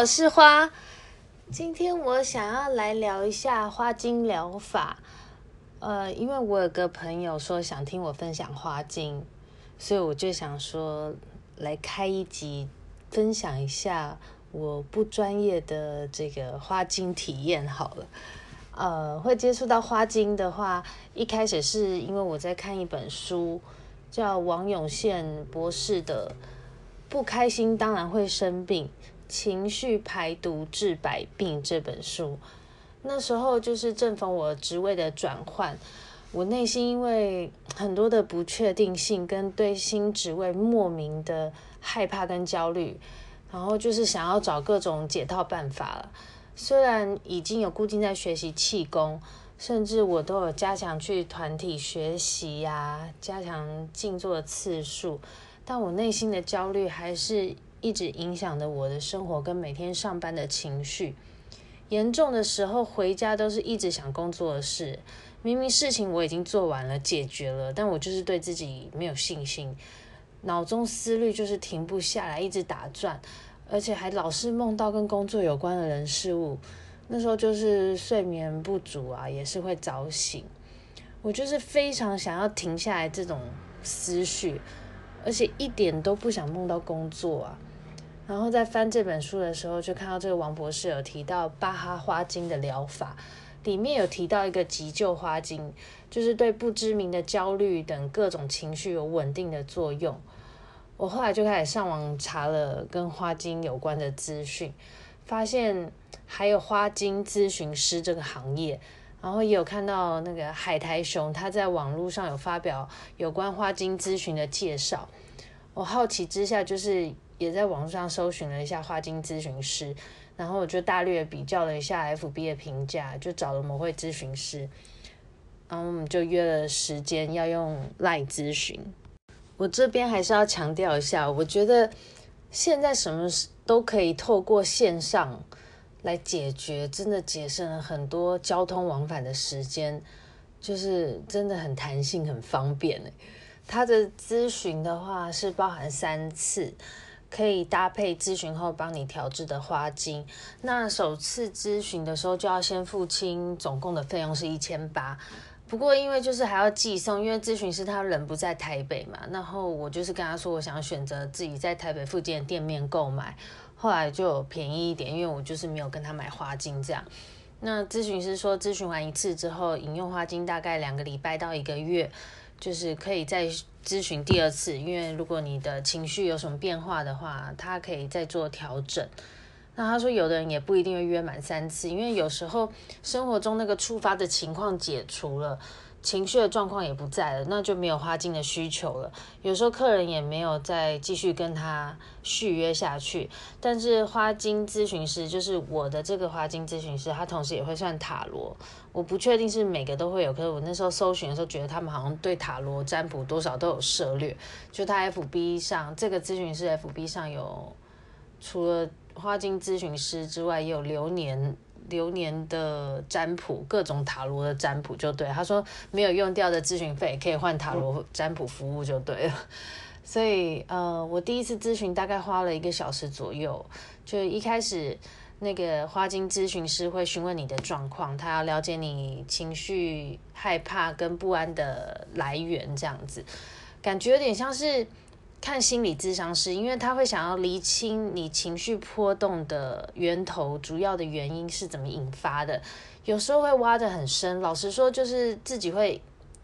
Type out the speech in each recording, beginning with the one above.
我是花。今天我想要来聊一下花精疗法。呃，因为我有个朋友说想听我分享花精。所以我就想说，来开一集，分享一下我不专业的这个花精体验好了。呃，会接触到花精的话，一开始是因为我在看一本书，叫王永宪博士的《不开心当然会生病，情绪排毒治百病》这本书。那时候就是正逢我职位的转换。我内心因为很多的不确定性，跟对新职位莫名的害怕跟焦虑，然后就是想要找各种解套办法了。虽然已经有固定在学习气功，甚至我都有加强去团体学习呀、加强静坐的次数，但我内心的焦虑还是一直影响着我的生活跟每天上班的情绪。严重的时候回家都是一直想工作的事。明明事情我已经做完了，解决了，但我就是对自己没有信心，脑中思虑就是停不下来，一直打转，而且还老是梦到跟工作有关的人事物。那时候就是睡眠不足啊，也是会早醒。我就是非常想要停下来这种思绪，而且一点都不想梦到工作啊。然后在翻这本书的时候，就看到这个王博士有提到巴哈花精的疗法。里面有提到一个急救花精，就是对不知名的焦虑等各种情绪有稳定的作用。我后来就开始上网查了跟花精有关的资讯，发现还有花精咨询师这个行业，然后也有看到那个海苔熊他在网络上有发表有关花精咨询的介绍。我好奇之下，就是也在网上搜寻了一下花精咨询师。然后我就大略比较了一下 FB 的评价，就找了某位咨询师，然后我们就约了时间要用 LINE 咨询。我这边还是要强调一下，我觉得现在什么都可以透过线上来解决，真的节省了很多交通往返的时间，就是真的很弹性、很方便。他的咨询的话是包含三次。可以搭配咨询后帮你调制的花精。那首次咨询的时候就要先付清，总共的费用是一千八。不过因为就是还要寄送，因为咨询师他人不在台北嘛，然后我就是跟他说我想选择自己在台北附近的店面购买，后来就便宜一点，因为我就是没有跟他买花精这样。那咨询师说咨询完一次之后，饮用花精大概两个礼拜到一个月。就是可以再咨询第二次，因为如果你的情绪有什么变化的话，他可以再做调整。那他说，有的人也不一定会约满三次，因为有时候生活中那个触发的情况解除了。情绪的状况也不在了，那就没有花精的需求了。有时候客人也没有再继续跟他续约下去。但是花精咨询师就是我的这个花精咨询师，他同时也会算塔罗。我不确定是每个都会有，可是我那时候搜寻的时候觉得他们好像对塔罗占卜多少都有涉猎。就他 FB 上这个咨询师 FB 上有，除了花精咨询师之外，也有流年。流年的占卜，各种塔罗的占卜就对。他说没有用掉的咨询费可以换塔罗占卜服务就对了。所以呃，我第一次咨询大概花了一个小时左右。就一开始那个花精咨询师会询问你的状况，他要了解你情绪害怕跟不安的来源，这样子感觉有点像是。看心理咨商师，因为他会想要厘清你情绪波动的源头，主要的原因是怎么引发的。有时候会挖得很深，老实说，就是自己会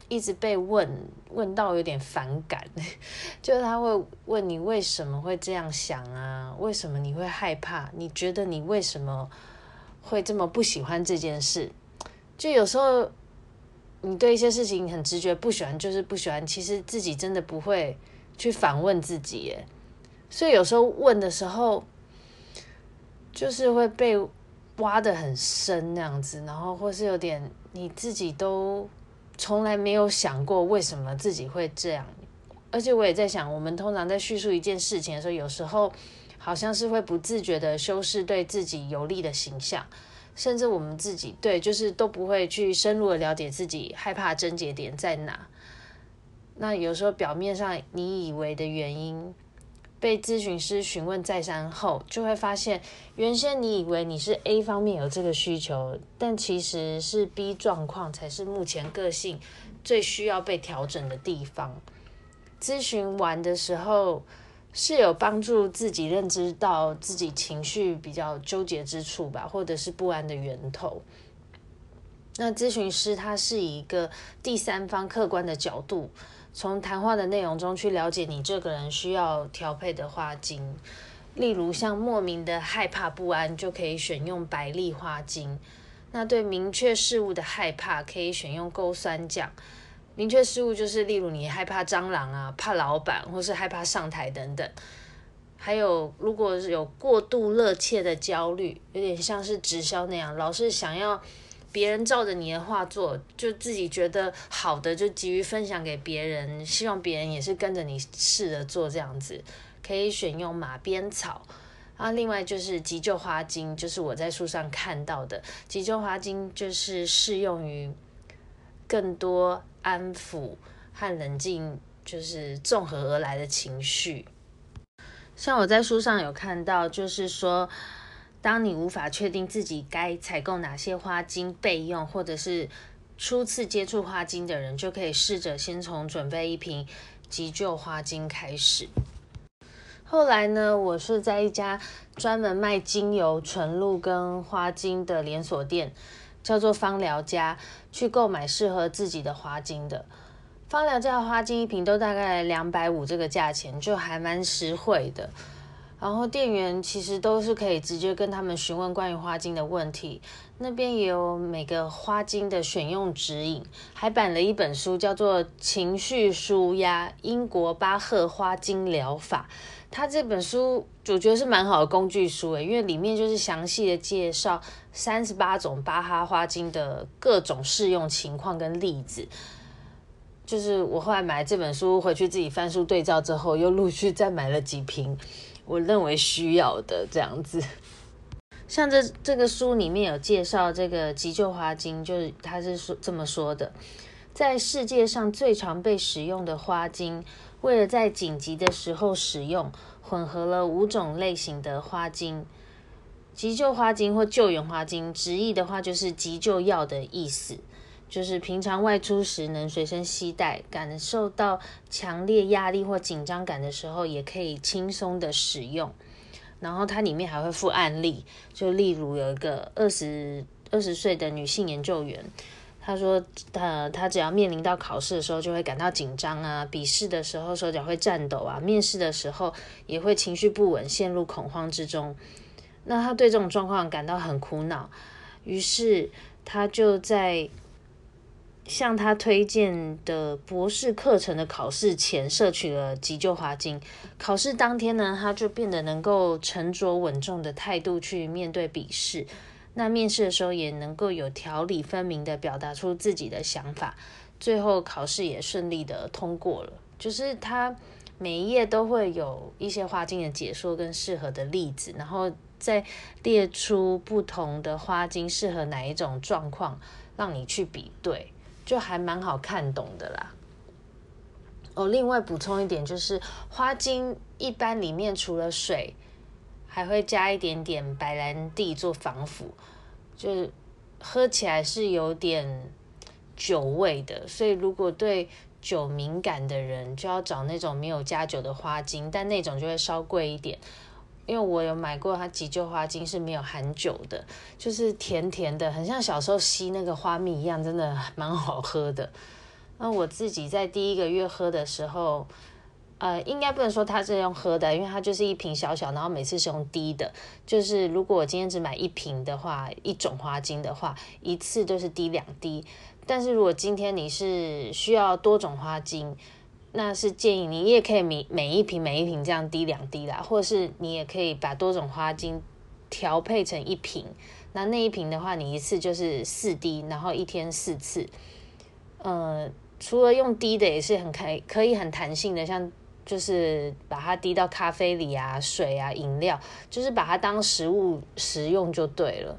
一直被问，问到有点反感。就是他会问你为什么会这样想啊？为什么你会害怕？你觉得你为什么会这么不喜欢这件事？就有时候。你对一些事情很直觉不喜欢，就是不喜欢。其实自己真的不会去反问自己耶，所以有时候问的时候，就是会被挖得很深那样子，然后或是有点你自己都从来没有想过为什么自己会这样。而且我也在想，我们通常在叙述一件事情的时候，有时候好像是会不自觉的修饰对自己有利的形象。甚至我们自己对，就是都不会去深入的了解自己害怕症结点在哪。那有时候表面上你以为的原因，被咨询师询问再三后，就会发现原先你以为你是 A 方面有这个需求，但其实是 B 状况才是目前个性最需要被调整的地方。咨询完的时候，是有帮助自己认知到自己情绪比较纠结之处吧，或者是不安的源头。那咨询师他是一个第三方客观的角度，从谈话的内容中去了解你这个人需要调配的花精。例如像莫名的害怕不安，就可以选用百利花精。那对明确事物的害怕，可以选用勾酸酱。明确事物就是，例如你害怕蟑螂啊，怕老板，或是害怕上台等等。还有，如果有过度热切的焦虑，有点像是直销那样，老是想要别人照着你的话做，就自己觉得好的就急于分享给别人，希望别人也是跟着你试着做这样子，可以选用马鞭草。啊，另外就是急救花精，就是我在书上看到的急救花精，就是适用于更多。安抚和冷静，就是综合而来的情绪。像我在书上有看到，就是说，当你无法确定自己该采购哪些花精备用，或者是初次接触花精的人，就可以试着先从准备一瓶急救花精开始。后来呢，我是在一家专门卖精油、纯露跟花精的连锁店。叫做芳疗家，去购买适合自己的花精的。芳疗家的花精一瓶都大概两百五这个价钱，就还蛮实惠的。然后店员其实都是可以直接跟他们询问关于花精的问题。那边也有每个花精的选用指引，还版了一本书，叫做《情绪舒压：英国巴赫花精疗法》。它这本书我觉得是蛮好的工具书诶，因为里面就是详细的介绍三十八种巴哈花精的各种适用情况跟例子。就是我后来买这本书回去自己翻书对照之后，又陆续再买了几瓶我认为需要的这样子。像这这个书里面有介绍这个急救花精，就是他是说这么说的，在世界上最常被使用的花精。为了在紧急的时候使用，混合了五种类型的花精。急救花精或救援花精，直译的话就是急救药的意思，就是平常外出时能随身携带，感受到强烈压力或紧张感的时候，也可以轻松的使用。然后它里面还会附案例，就例如有一个二十二十岁的女性研究员。她说：“她她只要面临到考试的时候，就会感到紧张啊；笔试的时候，手脚会颤抖啊；面试的时候，也会情绪不稳，陷入恐慌之中。那她对这种状况感到很苦恼，于是她就在向他推荐的博士课程的考试前，摄取了急救花精。考试当天呢，他就变得能够沉着稳重的态度去面对笔试。”那面试的时候也能够有条理分明的表达出自己的想法，最后考试也顺利的通过了。就是他每一页都会有一些花精的解说跟适合的例子，然后再列出不同的花精适合哪一种状况，让你去比对，就还蛮好看懂的啦。哦，另外补充一点，就是花精一般里面除了水。还会加一点点白兰地做防腐，就是喝起来是有点酒味的，所以如果对酒敏感的人，就要找那种没有加酒的花精，但那种就会稍贵一点。因为我有买过它急救花精是没有含酒的，就是甜甜的，很像小时候吸那个花蜜一样，真的蛮好喝的。那我自己在第一个月喝的时候。呃，应该不能说它是用喝的，因为它就是一瓶小小，然后每次是用滴的。就是如果我今天只买一瓶的话，一种花精的话，一次都是滴两滴。但是如果今天你是需要多种花精，那是建议你也可以每每一瓶每一瓶这样滴两滴啦，或者是你也可以把多种花精调配成一瓶。那那一瓶的话，你一次就是四滴，然后一天四次。呃，除了用滴的，也是很可以可以很弹性的，像。就是把它滴到咖啡里啊、水啊、饮料，就是把它当食物食用就对了。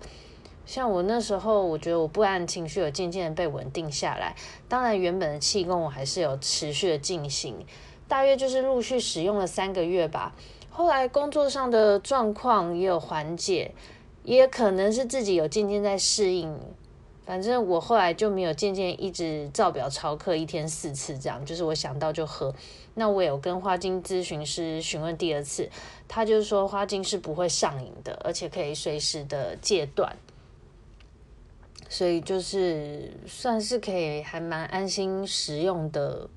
像我那时候，我觉得我不安情绪有渐渐的被稳定下来。当然，原本的气功我还是有持续的进行，大约就是陆续使用了三个月吧。后来工作上的状况也有缓解，也可能是自己有渐渐在适应。反正我后来就没有渐渐一直照表超课，一天四次这样，就是我想到就喝。那我有跟花精咨询师询问第二次，他就是说花精是不会上瘾的，而且可以随时的戒断，所以就是算是可以还蛮安心食用的。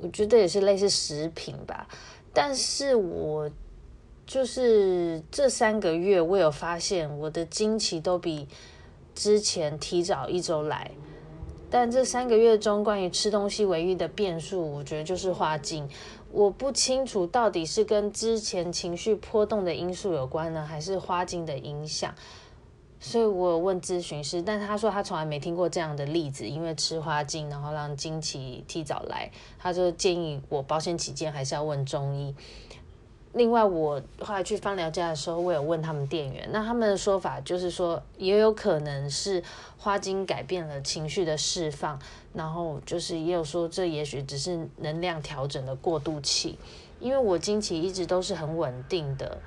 我觉得也是类似食品吧，但是我就是这三个月，我有发现我的经期都比。之前提早一周来，但这三个月中关于吃东西唯一的变数，我觉得就是花精。我不清楚到底是跟之前情绪波动的因素有关呢，还是花精的影响。所以我有问咨询师，但他说他从来没听过这样的例子，因为吃花精然后让经期提早来，他就建议我保险起见还是要问中医。另外，我后来去芳疗家的时候，我有问他们店员，那他们的说法就是说，也有可能是花精改变了情绪的释放，然后就是也有说，这也许只是能量调整的过渡期。因为我经期一直都是很稳定的，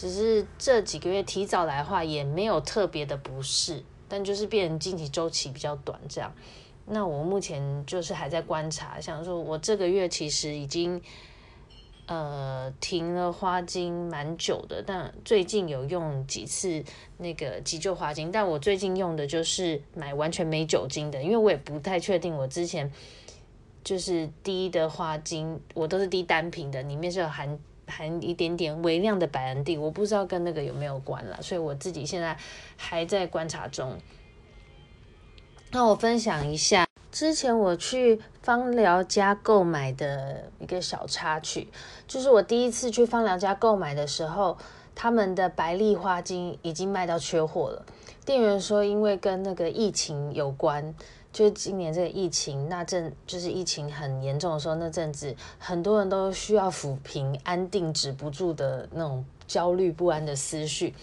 只是这几个月提早来的话，也没有特别的不适，但就是变成经期周期比较短这样。那我目前就是还在观察，想说我这个月其实已经。呃，停了花精蛮久的，但最近有用几次那个急救花精，但我最近用的就是买完全没酒精的，因为我也不太确定我之前就是滴的花精，我都是滴单品的，里面是有含含一点点微量的白兰地，我不知道跟那个有没有关了，所以我自己现在还在观察中。那我分享一下。之前我去芳疗家购买的一个小插曲，就是我第一次去芳疗家购买的时候，他们的白丽花精已经卖到缺货了。店员说，因为跟那个疫情有关，就是今年这个疫情那阵，就是疫情很严重的时候，那阵子很多人都需要抚平安定止不住的那种焦虑不安的思绪。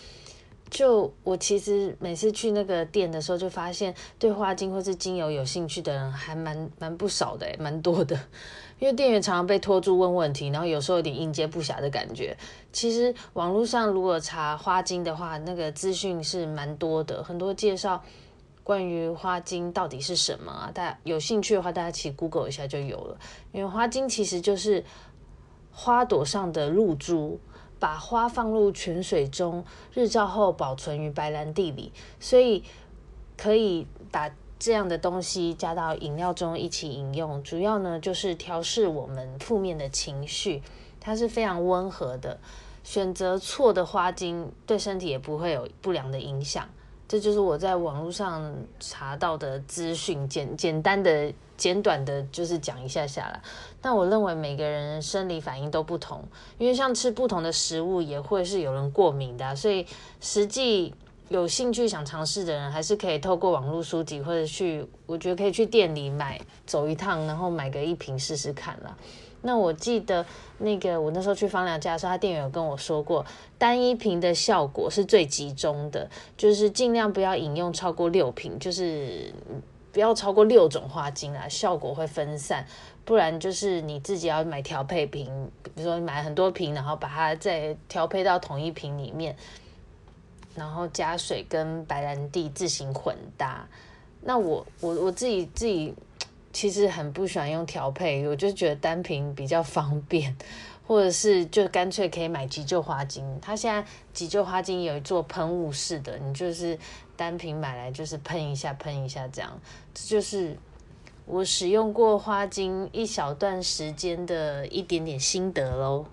就我其实每次去那个店的时候，就发现对花精或是精油有兴趣的人还蛮蛮不少的，蛮多的。因为店员常常被拖住问问题，然后有时候有点应接不暇的感觉。其实网络上如果查花精的话，那个资讯是蛮多的，很多介绍关于花精到底是什么啊。大家有兴趣的话，大家其实 Google 一下就有了。因为花精其实就是花朵上的露珠。把花放入泉水中，日照后保存于白兰地里，所以可以把这样的东西加到饮料中一起饮用。主要呢就是调适我们负面的情绪，它是非常温和的。选择错的花精对身体也不会有不良的影响。这就是我在网络上查到的资讯，简简单的、简短的，就是讲一下下来。但我认为每个人生理反应都不同，因为像吃不同的食物也会是有人过敏的，所以实际有兴趣想尝试的人，还是可以透过网络书籍或者去，我觉得可以去店里买，走一趟，然后买个一瓶试试看啦。那我记得那个我那时候去芳疗家的时候，他店员有跟我说过，单一瓶的效果是最集中的，就是尽量不要饮用超过六瓶，就是不要超过六种花精啊，效果会分散。不然就是你自己要买调配瓶，比如说买很多瓶，然后把它再调配到同一瓶里面，然后加水跟白兰地自行混搭。那我我我自己自己。其实很不喜欢用调配，我就觉得单瓶比较方便，或者是就干脆可以买急救花精。它现在急救花精有一座喷雾式的，你就是单瓶买来就是喷一下喷一下这样，这就是我使用过花精一小段时间的一点点心得喽。